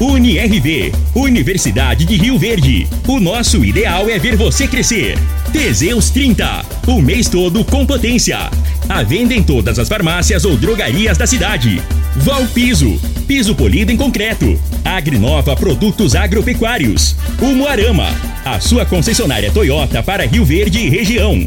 UniRV, Universidade de Rio Verde. O nosso ideal é ver você crescer. Teseus 30, o mês todo com potência. A venda em todas as farmácias ou drogarias da cidade. Valpiso, piso polido em concreto. Agrinova Produtos Agropecuários. Umuarama, a sua concessionária Toyota para Rio Verde e região.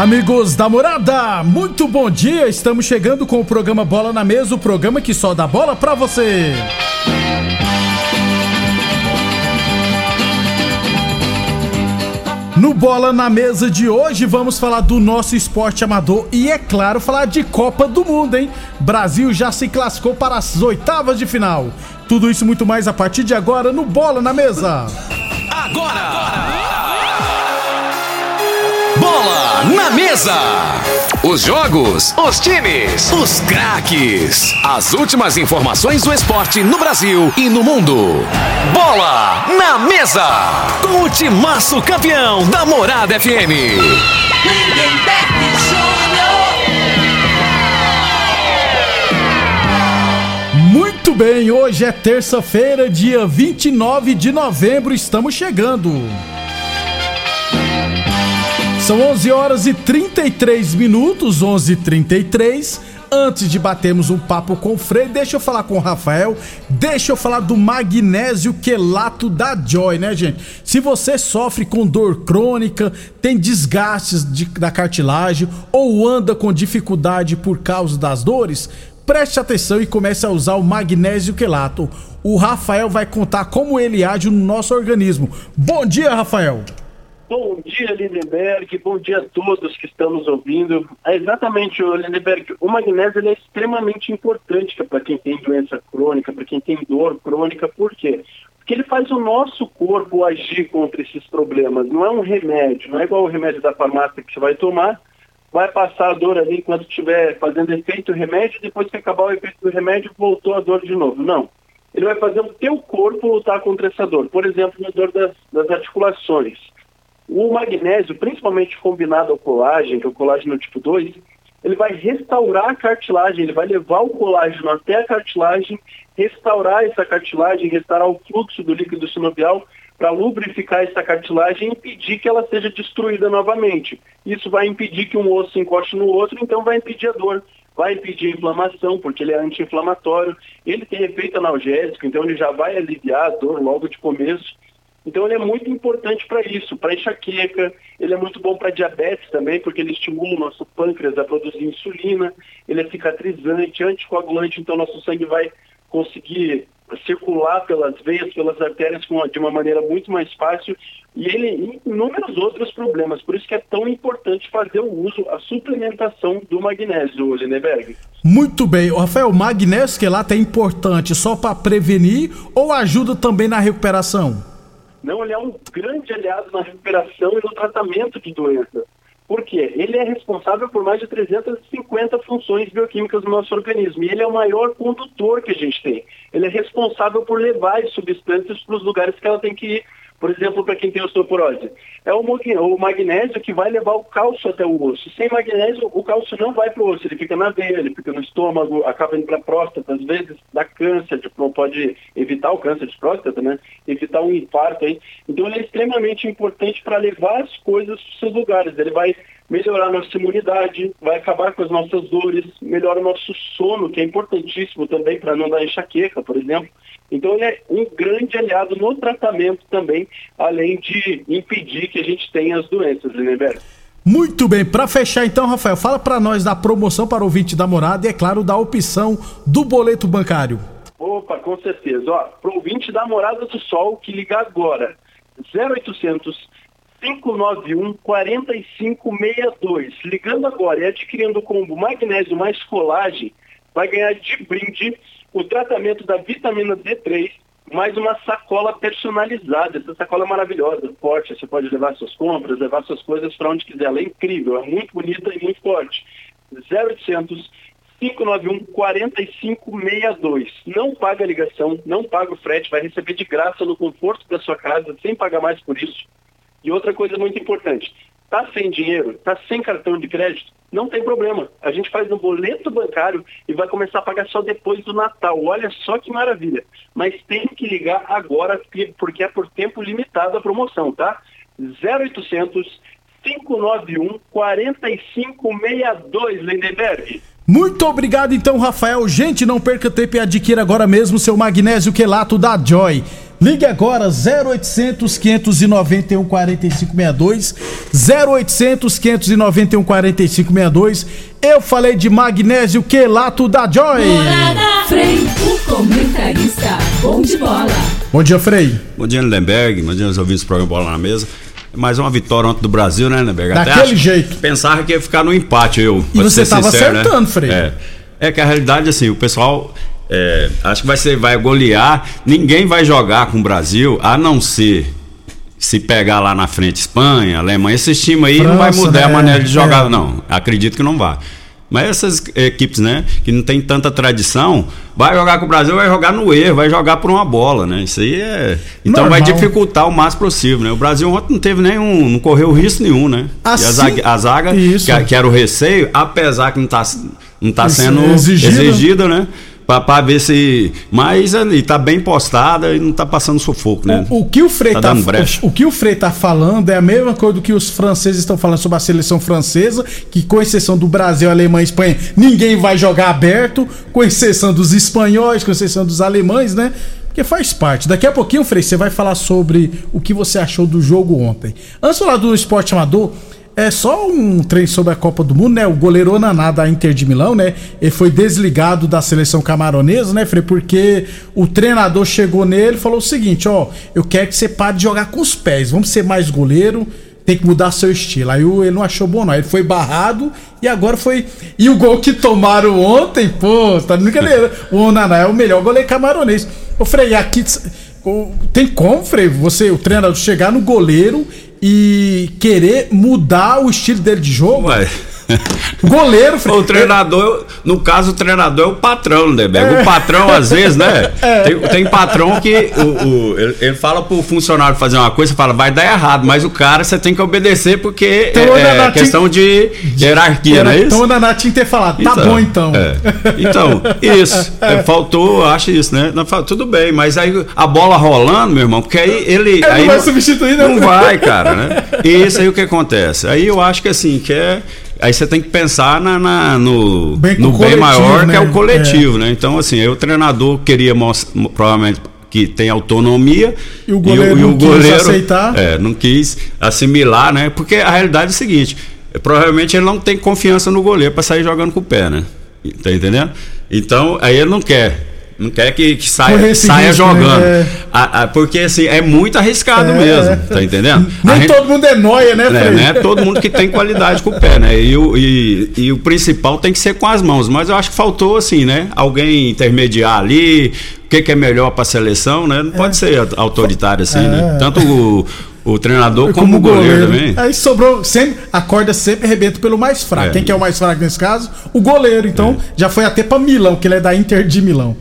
Amigos da morada, muito bom dia. Estamos chegando com o programa Bola na Mesa o programa que só dá bola pra você. No Bola na Mesa de hoje vamos falar do nosso esporte amador e, é claro, falar de Copa do Mundo, hein? Brasil já se classificou para as oitavas de final. Tudo isso muito mais a partir de agora no Bola na Mesa. Agora! agora. Bola na mesa. Os jogos, os times, os craques. As últimas informações do esporte no Brasil e no mundo. Bola na mesa. Com o timaço campeão da Morada FM. Muito bem, hoje é terça-feira, dia 29 de novembro, estamos chegando. São 11 horas e 33 minutos, 11 h 33 Antes de batermos um papo com o Frei, deixa eu falar com o Rafael, deixa eu falar do magnésio quelato da Joy, né, gente? Se você sofre com dor crônica, tem desgastes de, da cartilagem ou anda com dificuldade por causa das dores, preste atenção e comece a usar o magnésio quelato. O Rafael vai contar como ele age no nosso organismo. Bom dia, Rafael! Bom dia, Lindenberg. Bom dia a todos que estão nos ouvindo. É exatamente, Lindenberg. O magnésio é extremamente importante para quem tem doença crônica, para quem tem dor crônica. Por quê? Porque ele faz o nosso corpo agir contra esses problemas. Não é um remédio, não é igual o remédio da farmácia que você vai tomar, vai passar a dor ali enquanto estiver fazendo efeito o remédio, depois que acabar o efeito do remédio, voltou a dor de novo. Não. Ele vai fazer o teu corpo lutar contra essa dor. Por exemplo, na dor das, das articulações. O magnésio, principalmente combinado ao colágeno, que é o colágeno tipo 2, ele vai restaurar a cartilagem, ele vai levar o colágeno até a cartilagem, restaurar essa cartilagem, restaurar o fluxo do líquido sinovial para lubrificar essa cartilagem e impedir que ela seja destruída novamente. Isso vai impedir que um osso encoste no outro, então vai impedir a dor, vai impedir a inflamação, porque ele é anti-inflamatório, ele tem efeito analgésico, então ele já vai aliviar a dor logo de começo. Então ele é muito importante para isso, para enxaqueca, ele é muito bom para diabetes também, porque ele estimula o nosso pâncreas a produzir insulina, ele é cicatrizante, anticoagulante, então nosso sangue vai conseguir circular pelas veias, pelas artérias de uma maneira muito mais fácil e ele inúmeros outros problemas. Por isso que é tão importante fazer o uso, a suplementação do magnésio, Lindenberg. Muito bem. Rafael, o magnésio que lá é importante só para prevenir ou ajuda também na recuperação? Não, ele é um grande aliado na recuperação e no tratamento de doenças. Por quê? Ele é responsável por mais de 350 funções bioquímicas do nosso organismo. E ele é o maior condutor que a gente tem. Ele é responsável por levar as substâncias para os lugares que ela tem que ir por exemplo, para quem tem osteoporose. É o magnésio que vai levar o cálcio até o osso. Sem magnésio, o cálcio não vai para o osso, ele fica na veia, ele fica no estômago, acaba indo para a próstata, às vezes dá câncer, tipo, pode evitar o câncer de próstata, né? Evitar um infarto aí. Então ele é extremamente importante para levar as coisas para os seus lugares. Ele vai melhorar a nossa imunidade, vai acabar com as nossas dores, melhora o nosso sono, que é importantíssimo também para não dar enxaqueca, por exemplo. Então ele é um grande aliado no tratamento também, além de impedir que a gente tenha as doenças, Lindenberg. Muito bem, para fechar então, Rafael, fala para nós da promoção para o ouvinte da morada e, é claro, da opção do boleto bancário. Opa, com certeza. Ó, pro ouvinte da Morada do Sol que liga agora, 0800 591 4562. Ligando agora e adquirindo o combo magnésio mais colagem, vai ganhar de brinde o tratamento da vitamina D3 mais uma sacola personalizada. Essa sacola é maravilhosa, forte. Você pode levar suas compras, levar suas coisas para onde quiser. Ela é incrível, é muito bonita e muito forte. 0800 591 4562. Não paga a ligação, não paga o frete, vai receber de graça no conforto da sua casa, sem pagar mais por isso. E outra coisa muito importante, tá sem dinheiro, tá sem cartão de crédito, não tem problema. A gente faz no boleto bancário e vai começar a pagar só depois do Natal. Olha só que maravilha. Mas tem que ligar agora porque é por tempo limitado a promoção, tá? 0800 591 4562, Lindenberg. Muito obrigado então, Rafael. Gente, não perca tempo e adquira agora mesmo seu magnésio quelato da Joy. Ligue agora 0800 591 4562 0800 591 4562. Eu falei de magnésio quelato da Joy. Morada Frei, o comentarista bom de bola. Bom dia, Frei. Bom dia, Lindenberg. Bom dia aos ouvintes do programa Bola na Mesa. Mais uma vitória ontem do Brasil, né, Lindenberg? Daquele jeito. Pensava que ia ficar no empate, eu. E você estava acertando, né? Frei. É. é que a realidade, assim, o pessoal é, acho que vai ser, vai golear. Ninguém vai jogar com o Brasil, a não ser se pegar lá na frente Espanha, Alemanha, esses times aí França, não vai mudar né? a maneira de jogar, é. não. Acredito que não vai. Mas essas equipes, né, que não tem tanta tradição, vai jogar com o Brasil, vai jogar no erro, vai jogar por uma bola, né? Isso aí é. Então Normal. vai dificultar o máximo possível, né? O Brasil ontem não teve nenhum, não correu risco nenhum, né? Assim, e a zaga, a zaga que, que, era o receio, apesar que não está não tá sendo exigida, exigida né? Para ver se. Mas ali tá bem postada e não tá passando sufoco, né? O, o que o Frei tá, tá o, o, que o Frei tá falando é a mesma coisa do que os franceses estão falando sobre a seleção francesa, que com exceção do Brasil, Alemanha e Espanha, ninguém vai jogar aberto, com exceção dos espanhóis, com exceção dos alemães, né? Porque faz parte. Daqui a pouquinho, Frei, você vai falar sobre o que você achou do jogo ontem. Antes de falar do esporte amador, é só um trem sobre a Copa do Mundo, né? O goleiro Onaná da Inter de Milão, né? Ele foi desligado da seleção camaronesa, né, Frei? Porque o treinador chegou nele e falou o seguinte: ó, eu quero que você pare de jogar com os pés, vamos ser mais goleiro tem que mudar seu estilo. Aí ele não achou bom, não. Ele foi barrado e agora foi. E o gol que tomaram ontem, pô, tá de brincadeira. O Onaná é o melhor goleiro camaronês. Ô, Frei, aqui. Tem como, Frei, você, o treinador, chegar no goleiro e querer mudar o estilo dele de jogo? Ué. Goleiro, O treinador, no caso, o treinador é o patrão, né, é. O patrão, às vezes, né? É. Tem, tem, patrão que o, o ele, ele, fala pro funcionário fazer uma coisa, fala, vai dar errado, mas o cara você tem que obedecer porque então, é, é questão de hierarquia, não é isso? Então o que ter falado, tá então, bom então. É. Então, isso. É, faltou, acho isso, né? Não, tudo bem, mas aí a bola rolando, meu irmão, porque aí ele. aí não vai substituir, né? Não vai, cara, né? E isso aí o que acontece? Aí eu acho que assim, que é Aí você tem que pensar na, na no, bem, no bem maior, né? que é o coletivo, é. né? Então, assim, aí o treinador queria provavelmente que tem autonomia e o goleiro, e o, e o goleiro aceitar. É, não quis assimilar, né? Porque a realidade é o seguinte: provavelmente ele não tem confiança no goleiro para sair jogando com o pé, né? Tá entendendo? Então, aí ele não quer. Não quer que, que saia, saia risco, jogando. Né? A, a, porque assim, é muito arriscado é, mesmo, tá entendendo? Nem todo mundo é noia, né, é, né? Todo mundo que tem qualidade com o pé, né? E o, e, e o principal tem que ser com as mãos. Mas eu acho que faltou, assim, né? Alguém intermediar ali, o que, que é melhor para a seleção, né? Não pode é. ser autoritário assim, né? É. Tanto o, o treinador como, como o goleiro, goleiro, também. Aí sobrou sempre, a corda sempre arrebenta pelo mais fraco. É. Quem que é o mais fraco nesse caso? O goleiro. Então, é. já foi até para Milão, que ele é da Inter de Milão.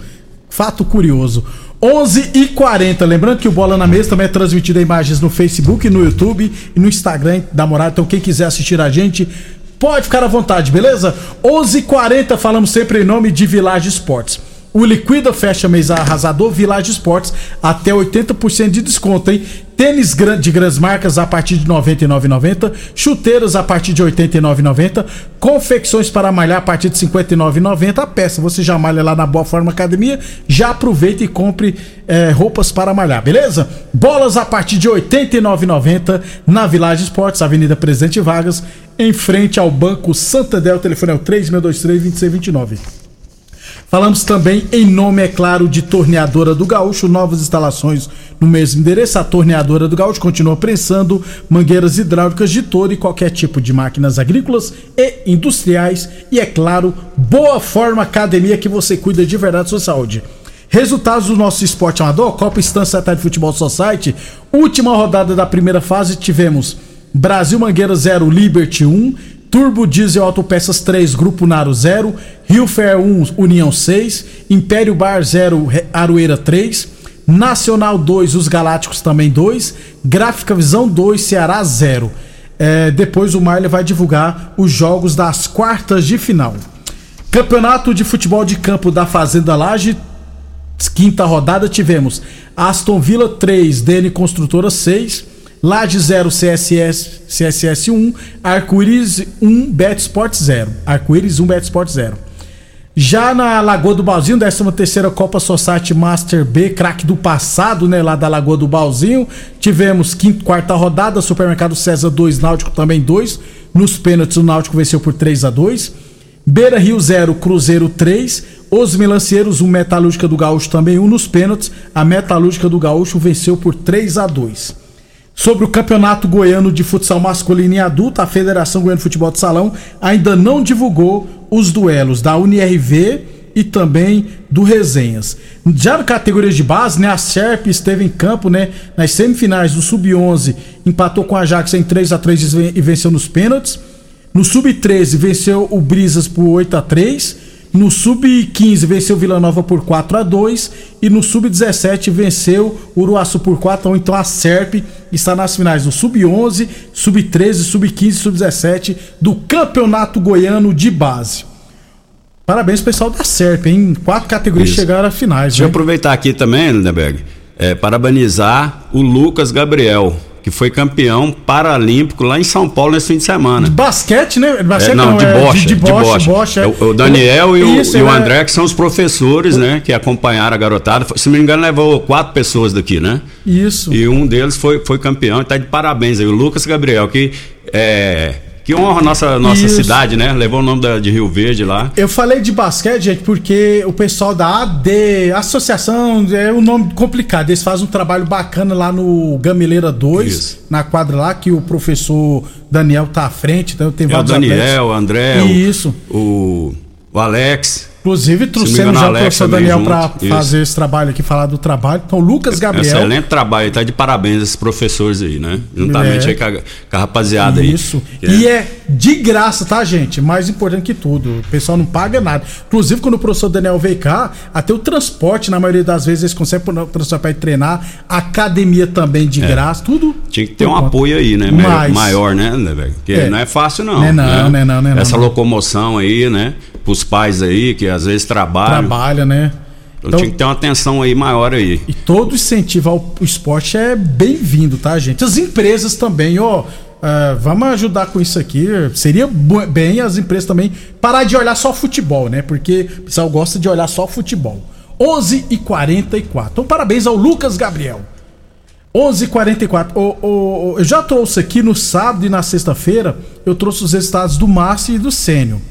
Fato curioso. 11 e 40 Lembrando que o Bola na Mesa também é transmitido em imagens no Facebook, no YouTube e no Instagram da Morada. Então, quem quiser assistir a gente, pode ficar à vontade, beleza? 11 e 40 falamos sempre em nome de Village Esportes. O Liquida fecha mês arrasador, Village Esportes até 80% de desconto, hein? Tênis de grandes marcas a partir de R$ 99,90, chuteiras a partir de R$ 89,90, confecções para malhar a partir de R$ 59,90 a peça. Você já malha lá na Boa Forma Academia, já aproveita e compre é, roupas para malhar, beleza? Bolas a partir de R$ 89,90 na Village Esportes, Avenida Presidente Vargas, em frente ao Banco Santander. O telefone é o 3623-2629. Falamos também em nome, é claro, de Torneadora do Gaúcho, novas instalações no mesmo endereço. A Torneadora do Gaúcho continua prensando mangueiras hidráulicas de todo e qualquer tipo de máquinas agrícolas e industriais. E, é claro, Boa Forma Academia que você cuida de verdade da sua saúde. Resultados do nosso esporte amador, Copa Estância Tarde Futebol Society. Última rodada da primeira fase, tivemos Brasil Mangueira 0, Liberty 1, Turbo Diesel Autopeças 3, Grupo Naro 0, Rio Fair 1, União 6, Império Bar 0, Aroeira 3, Nacional 2, Os Galácticos também 2, Gráfica Visão 2, Ceará 0. É, depois o Marley vai divulgar os jogos das quartas de final. Campeonato de Futebol de Campo da Fazenda Laje, quinta rodada, tivemos Aston Villa 3, DN Construtora 6, Laje 0, CSS, CSS 1, Arco-Íris 1, Betsport 0. Arco-Íris 1, Betsport 0. Já na Lagoa do Balzinho, 13 terceira Copa Society Master B, craque do passado, né, lá da Lagoa do Balzinho, tivemos quinta, quarta rodada, Supermercado César 2, Náutico também 2. Nos pênaltis o Náutico venceu por 3 a 2. Beira Rio 0, Cruzeiro 3. Os Melancieiros, 1, um Metalúrgica do Gaúcho também 1 um nos pênaltis. A Metalúrgica do Gaúcho venceu por 3 a 2. Sobre o Campeonato Goiano de Futsal Masculino e Adulto, a Federação Goiana de Futebol de Salão ainda não divulgou os duelos da UNIRV e também do Resenhas. Já na categoria de base, né, a Serp esteve em campo, né, nas semifinais do Sub-11, empatou com a Ajax em 3 a 3 e venceu nos pênaltis. No Sub-13 venceu o Brisas por 8 a 3 no Sub-15 venceu Vila Nova por 4 a 2 e no Sub-17 venceu Uruaçu por 4 a 1. Então a SERP está nas finais do Sub-11, Sub-13, Sub-15 e Sub-17 do Campeonato Goiano de Base. Parabéns pessoal da SERP, em quatro categorias Isso. chegaram às finais. Deixa né? eu aproveitar aqui também, Lindeberg, é, parabenizar o Lucas Gabriel que foi campeão paralímpico lá em São Paulo nesse fim de semana. De basquete, né? Basquete, é, não, de é, bocha. De, de bocha. De bocha. É. O, o, Daniel e o, Isso, e o é. André, que são os professores, né? Que acompanharam a garotada. Se não me engano, levou quatro pessoas daqui, né? Isso. E um deles foi, foi campeão e tá de parabéns aí. O Lucas Gabriel, que é que honra a nossa, nossa cidade, né? Levou o nome da, de Rio Verde lá. Eu falei de basquete, gente, porque o pessoal da AD, Associação, é um nome complicado. Eles fazem um trabalho bacana lá no Gameleira 2, Isso. na quadra lá, que o professor Daniel tá à frente. Então tem é o Daniel, o André, Isso. O, o Alex. Inclusive, trouxemos já o professor Daniel para fazer esse trabalho aqui, falar do trabalho. Então, Lucas Gabriel. Excelente trabalho, tá de parabéns esses professores aí, né? Juntamente é. aí com a, com a rapaziada aí. Isso. E é. é de graça, tá, gente? Mais importante que tudo. O pessoal não paga nada. Inclusive, quando o professor Daniel veio cá, até o transporte, na maioria das vezes, eles conseguem o transporte para treinar. Academia também de é. graça, tudo. Tinha que ter um apoio aí, né? Mas, maior, né, velho? Porque é. não é fácil, não. Não é não, né? não, é não, não, Essa locomoção aí, né? Os pais aí que às vezes trabalham. Trabalha, né? Então, então, tinha que ter uma atenção aí maior aí. E todo incentivo ao esporte é bem-vindo, tá, gente? As empresas também, ó. Uh, vamos ajudar com isso aqui. Seria bem as empresas também parar de olhar só futebol, né? Porque o pessoal gosta de olhar só futebol. 11 e 44 Então, parabéns ao Lucas Gabriel. 11 e 44 oh, oh, Eu já trouxe aqui no sábado e na sexta-feira. Eu trouxe os resultados do Márcio e do Sênio.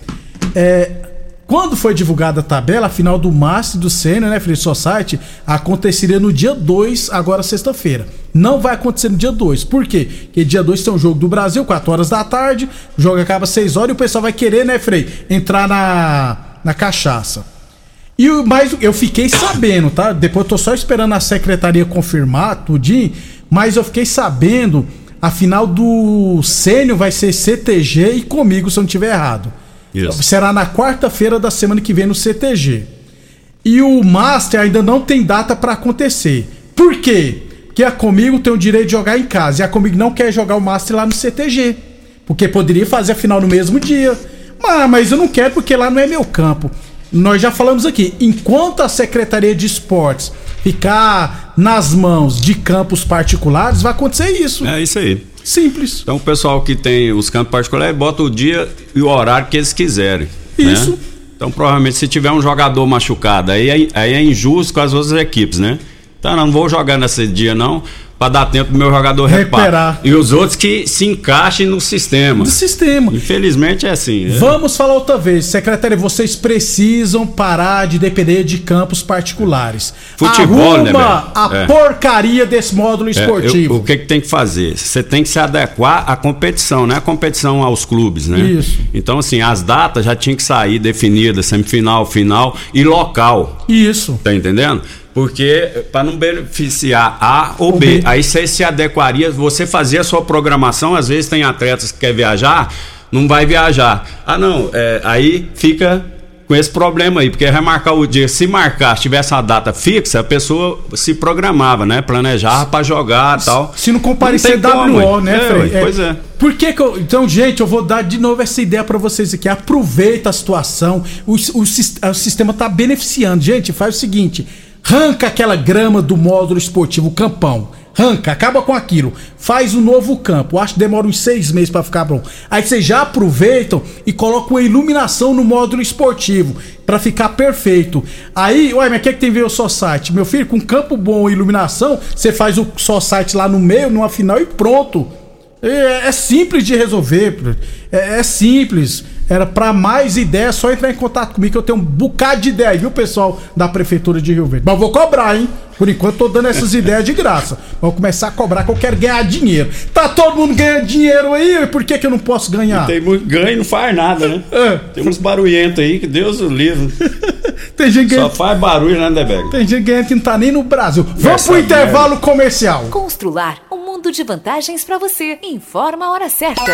É, quando foi divulgada a tabela, a final do Master do Senna, né, Free Society, aconteceria no dia 2, agora sexta-feira. Não vai acontecer no dia 2. Por quê? Porque dia 2 tem um jogo do Brasil, 4 horas da tarde, o jogo acaba 6 horas e o pessoal vai querer, né, Frei, entrar na, na cachaça. E mas eu fiquei sabendo, tá? Depois eu tô só esperando a secretaria confirmar tudinho, mas eu fiquei sabendo, a final do Sênio vai ser CTG e comigo, se eu não tiver errado. Isso. Será na quarta-feira da semana que vem no CTG. E o Master ainda não tem data para acontecer. Por quê? Porque a Comigo tem o direito de jogar em casa. E a Comigo não quer jogar o Master lá no CTG. Porque poderia fazer a final no mesmo dia. Mas, mas eu não quero porque lá não é meu campo. nós já falamos aqui, enquanto a Secretaria de Esportes ficar nas mãos de campos particulares, vai acontecer isso. É isso aí. Simples. Então o pessoal que tem os campos particulares bota o dia e o horário que eles quiserem. Isso. Né? Então provavelmente se tiver um jogador machucado, aí é, aí é injusto com as outras equipes, né? Então não vou jogar nesse dia não, para dar tempo do meu jogador Recuperar. recuperar. E os outros que se encaixem no sistema. Do sistema. Infelizmente é assim. né? Vamos falar outra vez, secretária, vocês precisam parar de depender de campos particulares. Futebol, né, Arruma velho? a É. porcaria desse módulo É, esportivo. eu- o que, que tem que fazer? Você tem que se adequar à competição, não é a competição aos clubes, né? Isso. Então, assim, as datas já tinham que sair definidas, semifinal, final e local. Isso. Tá entendendo? Porque para não beneficiar A ou B, aí você se adequaria, você fazia a sua programação, às vezes tem atletas que quer viajar, não vai viajar. Ah, não, é, aí fica com esse problema aí, porque vai marcar o dia, se marcar, se tivesse a data fixa, a pessoa se programava, né? Planejava para jogar e tal. Se não comparecer Não como, WO, ué. né, É, ué, pois é. Por que que eu... Então, gente, eu vou dar de novo essa ideia pra vocês aqui. Aproveita a situação. O, o o sistema tá beneficiando. Gente, faz o seguinte. Arranca aquela grama do módulo esportivo, campão. Arranca, acaba com aquilo. Faz um novo campo. Acho que demora uns seis meses pra ficar bom. Aí vocês já aproveitam e colocam a iluminação no módulo esportivo pra ficar perfeito. Aí, ué, mas o que, é que tem a ver o só site? Meu filho, com campo bom e iluminação, você faz o só site lá no meio, numa final e pronto. É, é simples de resolver. É, é simples. Era pra mais ideias, só entrar em contato comigo que eu tenho um bocado de ideia, viu, pessoal da Prefeitura de Rio Verde. Mas vou cobrar, hein? Por enquanto tô dando essas ideias de graça. Vou começar a cobrar que eu quero ganhar dinheiro. Tá todo mundo ganhando dinheiro aí, por que, que eu não posso ganhar? Tem muito ganho não faz nada, né? É. Tem uns barulhentos aí que Deus o livre. Tem gente Só faz barulho, né, Debeg? Tem gente que não tá nem no Brasil. Vamos pro intervalo comercial. Constrular um mundo de vantagens pra você. Informa a hora certa.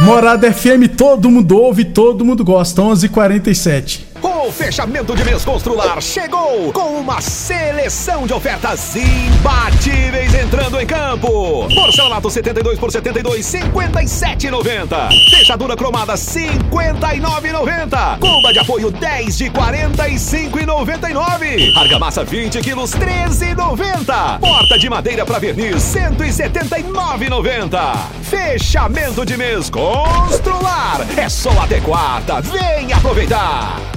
Morada FM, todo mundo ouve, todo mundo gosta. 11:47. O fechamento de mês Constrular chegou com uma seleção de ofertas imbatíveis entrando em campo. Porcelanato 72 por 72, 57,90. Fechadura cromada 59,90. Cuba de apoio 10 de 45,99. Argamassa 20 quilos 13,90. Porta de madeira para verniz 179,90. Fechamento de mês Constrular é só até quarta. Vem aproveitar.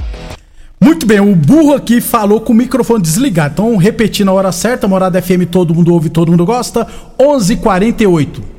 Muito bem, o burro aqui falou com o microfone desligado. Então, repetindo a hora certa, Morada FM, todo mundo ouve, todo mundo gosta. 11:48.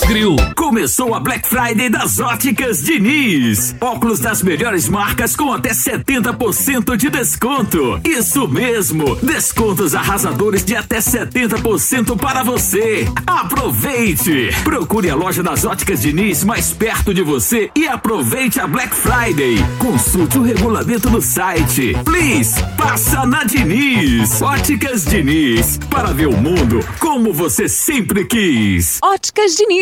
Grill. Começou a Black Friday das Óticas Diniz. Óculos das melhores marcas com até 70% de desconto. Isso mesmo, descontos arrasadores de até 70% para você. Aproveite! Procure a loja das Óticas Diniz mais perto de você e aproveite a Black Friday. Consulte o regulamento no site. Please, passa na Diniz. Óticas Diniz, para ver o mundo como você sempre quis. Óticas Diniz,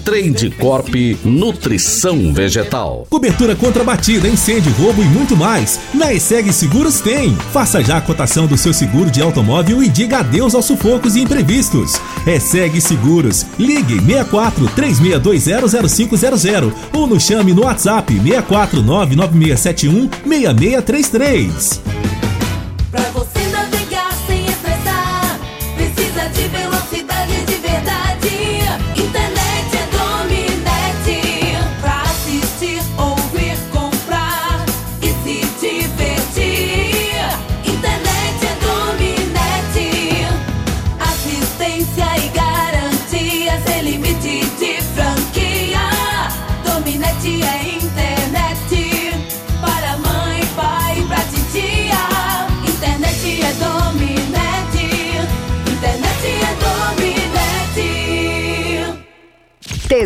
Trade Corp Nutrição Vegetal. Cobertura contra batida, incêndio, roubo e muito mais. Na ESEG Seguros tem. Faça já a cotação do seu seguro de automóvel e diga adeus aos sufocos e imprevistos. ESEG Seguros. Ligue 64 36200500 ou nos chame no WhatsApp 64 99671 6633. Pra você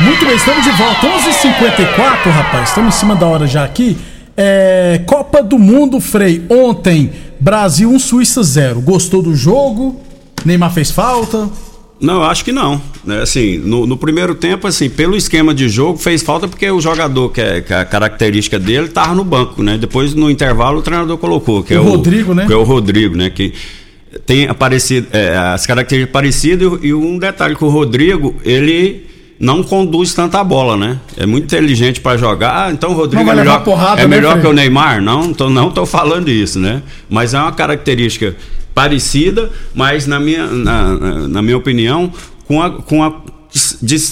Muito bem, estamos de volta. 11h54, rapaz. Estamos em cima da hora já aqui. É, Copa do Mundo, Frei. Ontem, Brasil 1, Suíça 0. Gostou do jogo? Neymar fez falta? Não, acho que não. né? Assim, no, no primeiro tempo, assim, pelo esquema de jogo, fez falta porque o jogador, que, é, que a característica dele, estava no banco, né? Depois, no intervalo, o treinador colocou, que O é o Rodrigo, né? Que é o Rodrigo, né? Que tem aparecido, é, as características parecidas e um detalhe que o Rodrigo, ele não conduz tanta bola, né? É muito inteligente para jogar. Ah, então o Rodrigo Não é melhor, porrada, é né, melhor que o Neymar? Não, tô, não tô falando isso, né? Mas é uma característica parecida, mas na minha, na, na- minha opinião, com a, com a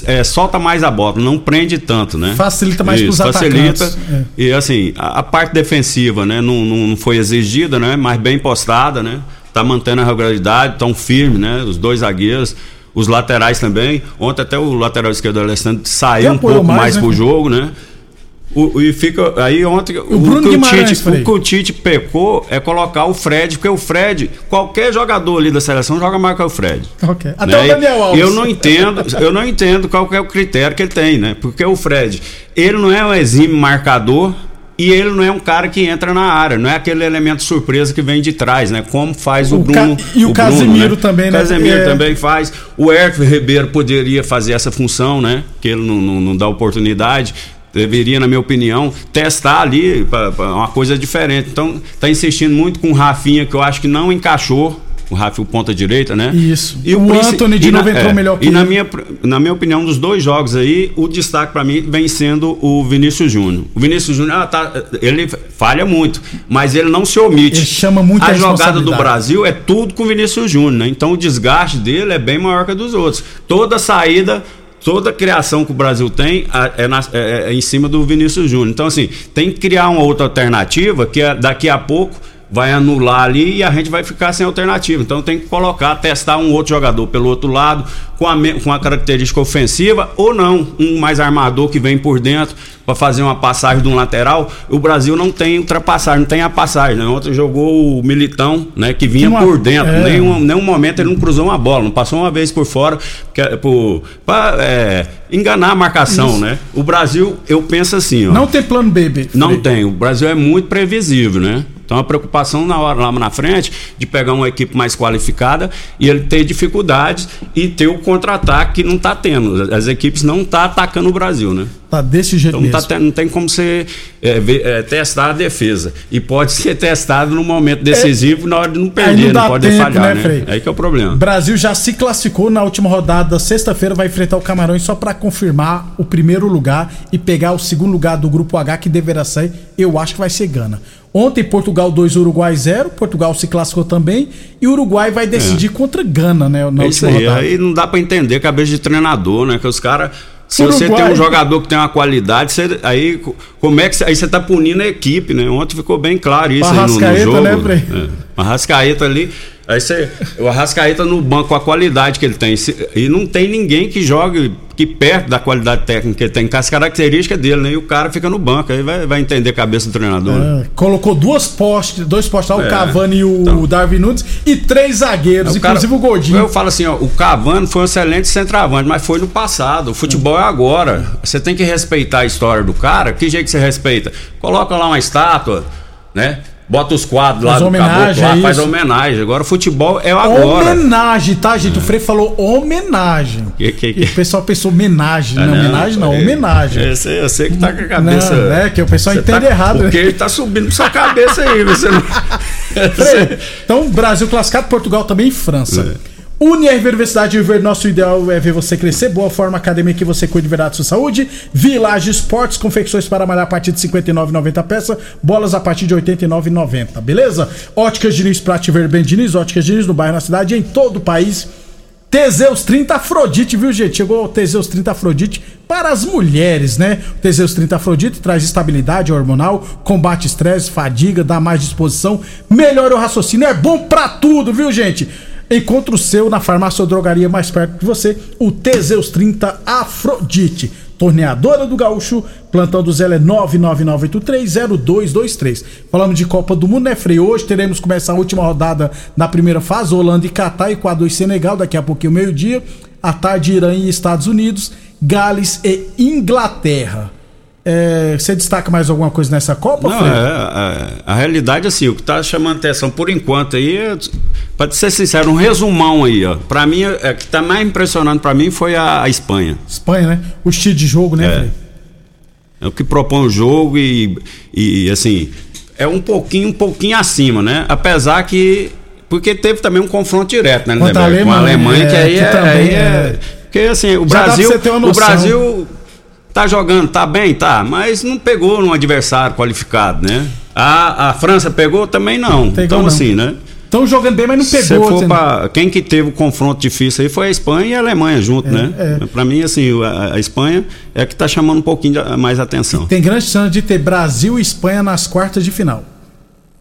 é, solta mais a bola, não prende tanto, né? Facilita mais pros facilita. atacantes, é. E assim, a, a parte defensiva, né, não, não, não foi exigida, né, mas bem postada, né? Tá mantendo a regularidade, tão firme, né? Os dois zagueiros, os laterais também. Ontem até o lateral esquerdo Alessandro saiu um pouco mais, mais, né? pro jogo, né? O, e fica aí ontem o, Bruno que o, Tite, o que o Tite pecou é colocar o Fred, porque o Fred, qualquer jogador ali da seleção joga mais que o Fred. Ok. Até né? o Daniel Alves. Eu não entendo, eu não entendo qual que é o critério que ele tem, né? Porque o Fred, ele não é um exímio marcador, E ele não é um cara que entra na área, não é aquele elemento surpresa que vem de trás, né? Como faz o, O Ca- Bruno. e o Casemiro Bruno, também, né? Casemiro É. também faz. O Herto Ribeiro poderia fazer essa função, né? Que ele não, não, não dá oportunidade. Deveria, na minha opinião, testar ali pra, pra uma coisa diferente. Então, tá insistindo muito com o Rafinha, que eu acho que não encaixou. O Rafa, o ponta direita, né? Isso. E O princi- Anthony de na- novo entrou é, melhor que E na ele. minha, na minha opinião, dos dois jogos aí, o destaque pra mim vem sendo o Vinícius Júnior. O Vinícius Júnior, ah, tá, ele falha muito, mas ele não se omite. Ele chama muita A jogada do. Brasil é tudo com o Vinícius Júnior, né? Então o desgaste dele é bem maior que a dos outros. Toda saída. Toda criação que o Brasil tem a- é, na- é- é em cima do Vinícius Júnior. Então, assim, tem que criar uma outra alternativa que é- daqui a pouco vai anular ali e a gente vai ficar sem alternativa. Então tem que colocar, testar um outro jogador pelo outro lado, com a, com a característica ofensiva, ou não, um mais armador que vem por dentro para fazer uma passagem de um lateral. O Brasil não tem ultrapassagem, não tem a passagem. Né? Ontem jogou o Militão, né? Que vinha Uma- por dentro. é. Nenhum, nenhum momento ele não cruzou uma bola, não passou uma vez por fora para enganar a marcação, Isso. né? O Brasil, eu penso assim, ó. Não tem plano B, B. Não tem. O Brasil é muito previsível, né? Então a preocupação na hora lá na frente de pegar uma equipe mais qualificada e ele ter dificuldades e ter o contra-ataque que não está tendo. As equipes não estão atacando o Brasil, né? Tá desse jeito Então não, tá não tem como você é, é, testar a defesa. E pode ser testado no momento decisivo na hora de não perder, não não, pode tempo, falhar, né, né? Frei? Aí que é o problema. Brasil já se classificou na última rodada, sexta-feira vai enfrentar o Camarões só pra confirmar o primeiro lugar e pegar o segundo lugar do grupo H que deverá ser, eu acho que vai ser Gana. Ontem Portugal 2, Uruguai 0, Portugal se classificou também e o Uruguai vai decidir contra Gana, né, na É isso aí, rodada. aí não dá pra entender cabeça de treinador, né? Que os caras. Se você Uruguai. tem um jogador que tem uma qualidade, você- aí co- como é que você- aí você tá punindo a equipe, né? Ontem ficou bem claro isso aí no, no Arrascaeta, jogo. né, Frei? É. Arrascaeta ali, aí você, o Arrascaeta no banco com a qualidade que ele tem, e não tem ninguém que jogue que perto da qualidade técnica que ele tem, com as características dele, né? E o cara fica no banco, aí vai, vai entender a cabeça do treinador. né? É, colocou duas postes, dois postes lá, o É, Cavani e o Darwin Nunes e três zagueiros, O cara- inclusive o Godinho. Eu falo assim, ó, o Cavani foi um excelente centroavante, mas foi no passado. O futebol é agora. Você tem que respeitar a história do cara. Que jeito que você respeita? Coloca lá uma estátua, né? Bota os quadros lá Faz do homenagem caboclo lá, a faz homenagem. Agora o futebol é o agora. Homenagem, tá, gente? O Frei falou homenagem. Que- que- que- E o pessoal pensou homenagem. Ah, não, homenagem não, é- homenagem. Eu sei, eu sei que tá com a cabeça. Não, é que o pessoal Você entende tá- errado? Porque ele tá subindo pra sua cabeça aí. Você não. Frei, então, Brasil classificado, Portugal também e França. É. Unirv Universidade Viver, nosso ideal é ver você crescer. Boa forma academia que você cuide de verdade da sua saúde. Village Esportes, confecções para malhar a partir de R$ 59,90 peça. Bolas a partir de R$ 89,90, beleza? Óticas Diniz, Prate Ver bem Diniz. Óticas Diniz no bairro, na cidade em todo o país. Teseus 30 Afrodite, viu, gente? Chegou o Teseus 30 Afrodite para as mulheres, né? O Teseus 30 Afrodite traz estabilidade hormonal, combate estresse, fadiga, dá mais disposição, melhora o raciocínio, é bom pra tudo, viu, gente? Encontre o seu na farmácia ou drogaria mais perto de você, o Teseus 30 Afrodite. Torneadora do Gaúcho, plantão do Zé é 999830223. Falamos de Copa do Mundo, né, Frei? Hoje teremos começar a última rodada da primeira fase, Holanda e Catar, Equador e Senegal, daqui a pouquinho, meio-dia. À tarde, Irã e Estados Unidos, Gales e Inglaterra. É, você destaca mais alguma coisa nessa Copa, Não, é, é, a realidade, assim, o que tá chamando atenção por enquanto aí, é, pra ser sincero, um resumão aí, ó. Pra mim, é, o que tá mais impressionando pra mim foi a, a Espanha. Espanha, né? O estilo de jogo, né, É. É o que propõe o jogo e, e assim, é um pouquinho, um pouquinho acima, né? Apesar que. Porque teve também um confronto direto, né, Contra a Lindeberg? Com a Alemanha, Alemanha, que é, aí que é, também aí é- é- Porque assim, o Já Brasil. O. Brasil tá jogando, tá bem, tá, mas não pegou num adversário qualificado, né? A, a França pegou também não. Pegou então, não. assim, né? Estão jogando bem, mas não pegou. for pra, quem que teve o confronto difícil aí foi a Espanha e a Alemanha junto, né? é. Pra mim, assim, a, a Espanha é que tá chamando um pouquinho de- mais atenção. Tem grande chance de ter Brasil e Espanha nas quartas de final.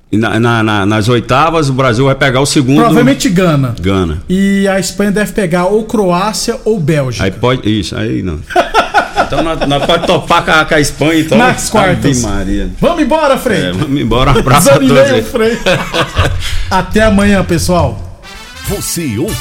E na- na- na- nas oitavas, o Brasil vai pegar o segundo. Provavelmente Gana. Gana. E a Espanha deve pegar ou Croácia ou Bélgica. Aí pode. Isso, aí não. Então nós, nós pode topar com a, com a Espanha, então. Nas quartas. Ave Maria. Vamos embora, Frei. É, vamos embora. Um abraço a todos. Aí. Frei. Até amanhã, pessoal. Você ouve